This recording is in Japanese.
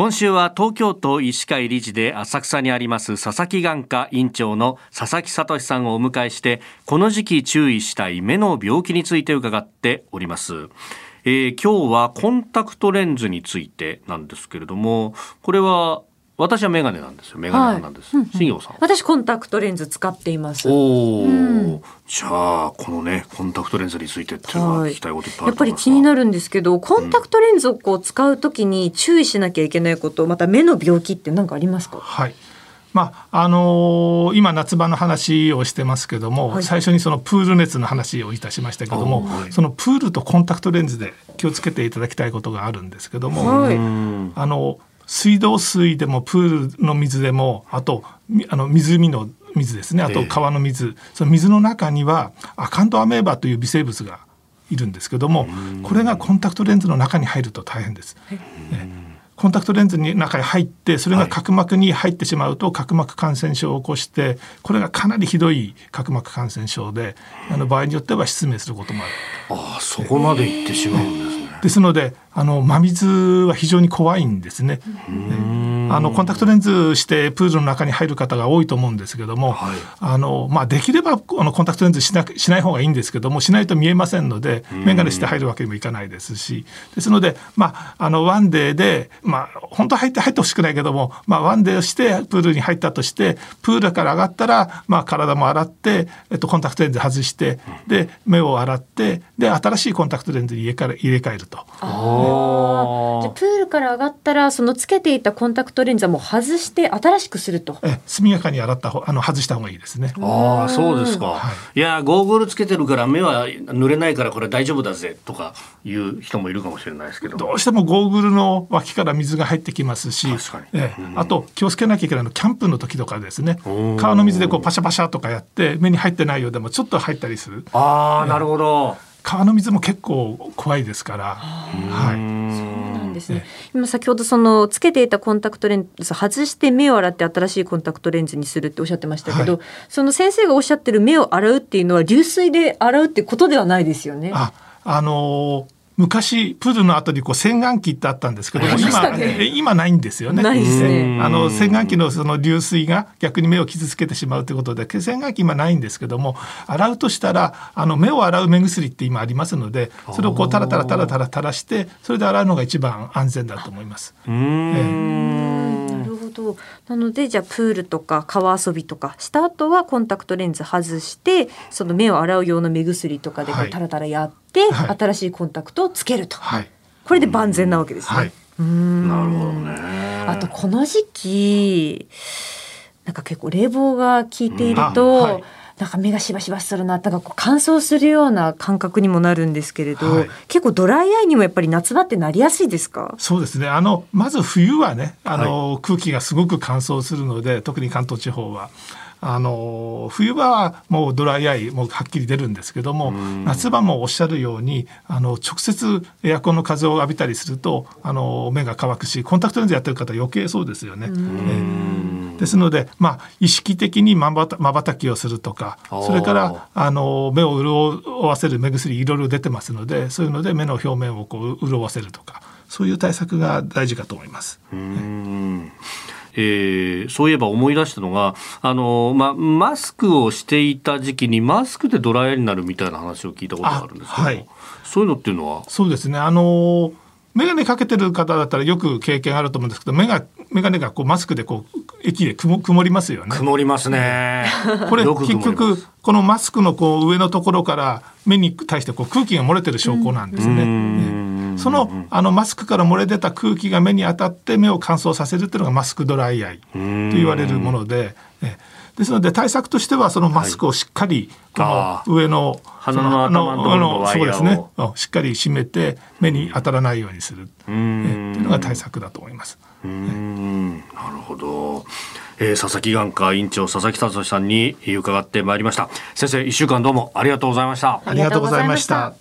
今週は東京都医師会理事で浅草にあります佐々木眼科院長の佐々木聡さんをお迎えしてこの時期注意したい目の病気について伺っております。えー、今日はコンタクトレンズについてなんですけれどもこれは私はメガネなんですよ。メガネなんです。はい、新業さん。私コンタクトレンズ使っています。おお、うん、じゃあこのねコンタクトレンズについてっていうのは聞きたいこといっぱいやっぱり気になるんですけど、コンタクトレンズをこう使うときに注意しなきゃいけないこと、また目の病気って何かありますか？はい。まああのー、今夏場の話をしてますけども、はい、最初にそのプール熱の話をいたしましたけども、はい、そのプールとコンタクトレンズで気をつけていただきたいことがあるんですけども、はい、あの水道水でもプールの水でもあとあの湖の水ですね。あと川の水、その水の中にはアカントアメーバという微生物がいるんですけどもこれがコンタクトレンズの中に入ると大変です。ねコンタクトレンズに中に入ってそれが角膜に入ってしまうと角膜感染症を起こしてこれがかなりひどい角膜感染症であの場合によっては失明することもある。ああそこまでいってしまうんで。ですのであの真水は非常に怖いんですね。あのコンタクトレンズしてプールの中に入る方が多いと思うんですけども、はい、あのまあ、できればあのコンタクトレンズしなしない方がいいんですけどもしないと見えませんので眼鏡して入るわけにもいかないですし。ですので、まあ、あのワンデーで、まあ、本当は入って入ってほしくないけども、まあ、ワンデーをしてプールに入ったとしてプールから上がったら、まあ、体も洗って、えっと、コンタクトレンズ外してで目を洗ってで新しいコンタクトレンズに入れ替えると。じゃプールから上がったらそのつけていたコンタクトレンズはもう外して新しくすると。え速やかに洗ったあの外した方がいいですね。ああそうですか、はい、いやゴーグルつけてるから目は濡れないからこれ大丈夫だぜとかいう人もいるかもしれないですけど。どうしてもゴーグルの脇から水が入ってきますしえあと気をつけなきゃいけないのキャンプの時とかですね。川の水でこうパシャパシャとかやって目に入ってないようでもちょっと入ったりする。ああ、なるほど。川の水も結構怖いですから。はい。ですね。今先ほどそのつけていたコンタクトレンズ外して目を洗って新しいコンタクトレンズにするっておっしゃってましたけど、はい、その先生がおっしゃってる目を洗うっていうのは流水で洗うってことではないですよね。あ、あのー昔プールの後にこう洗顔器ってあったんですけども、今今ないんですよね。ないですね。あの洗顔器のその流水が逆に目を傷つけてしまうということで洗顔器今ないんですけども洗うとしたらあの目を洗う目薬って今ありますのでそれをこうタラタラタラタラ垂らしてそれで洗うのが一番安全だと思います。うん、なるほど。なのでじゃあプールとか川遊びとかした後はコンタクトレンズ外してその目を洗う用の目薬とかでこうタラタラやって、はい、新しいコンタクトをつけると、はい、これで万全なわけですね。はい、うん。なるほどね。あとこの時期なんか結構冷房が効いていると、なんか目がしばしばするななんかこう乾燥するような感覚にもなるんですけれど、はい、結構ドライアイにもやっぱり夏場ってなりやすいですか？そうですね。あのまず冬はねあの、はい、空気がすごく乾燥するので特に関東地方は。あの冬場はもうドライアイもはっきり出るんですけども夏場もおっしゃるようにあの直接エアコンの風を浴びたりするとあの目が乾くしコンタクトレンズやってる方余計そうですよね。えー、ですので、まあ、意識的にまばたきをするとかそれからあの目を潤わせる目薬いろいろ出てますのでそういうので目の表面をこう潤わせるとかそういう対策が大事かと思います。うんえー、そういえば思い出したのがあの、ま、マスクをしていた時期にマスクでドライヤーになるみたいな話を聞いたことがあるんですけど、はい、そういうのっていうのは？そうですね。あの眼鏡かけてる方だったらよく経験あると思うんですけど眼鏡がこうマスクでこう駅で曇曇りますよね。曇りますね。これ結局このマスクのこう上のところから目に対してこう空気が漏れてる証拠なんですね。うんそのあのマスクから漏れ出た空気が目に当たって目を乾燥させるというのがマスクドライアイと言われるもので。ですので対策としてはそのマスクをしっかりこの上の鼻の頭のそうですね。しっかり締めて目に当たらないようにするっていうのが対策だと思います。うん。なるほど、えー、佐々木眼科院長佐々木達さんに伺ってまいりました。先生一週間どうもありがとうございました。ありがとうございました